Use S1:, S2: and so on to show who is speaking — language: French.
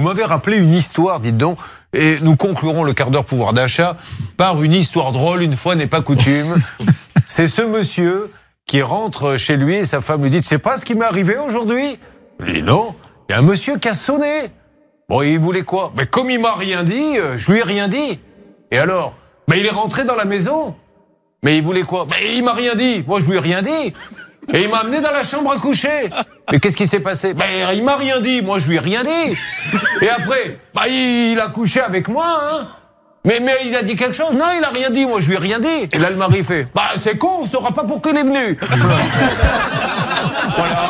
S1: m'avez rappelé une histoire, dites donc. Et nous conclurons le quart d'heure pouvoir d'achat par une histoire drôle, une fois n'est pas coutume. C'est ce monsieur qui rentre chez lui et sa femme lui dit sais pas ce qui m'est arrivé aujourd'hui Il dit Non, il y a un monsieur qui a sonné. Bon, il voulait quoi? Mais comme il m'a rien dit, euh, je lui ai rien dit. Et alors? Mais il est rentré dans la maison. Mais il voulait quoi? Mais il m'a rien dit. Moi, je lui ai rien dit. Et il m'a amené dans la chambre à coucher. Mais qu'est-ce qui s'est passé? Ben, il m'a rien dit. Moi, je lui ai rien dit. Et après, bah, il a couché avec moi, hein. Mais, mais il a dit quelque chose? Non, il a rien dit. Moi, je lui ai rien dit. Et là, le mari fait Bah, c'est con, on saura pas pour qui il est venu. voilà.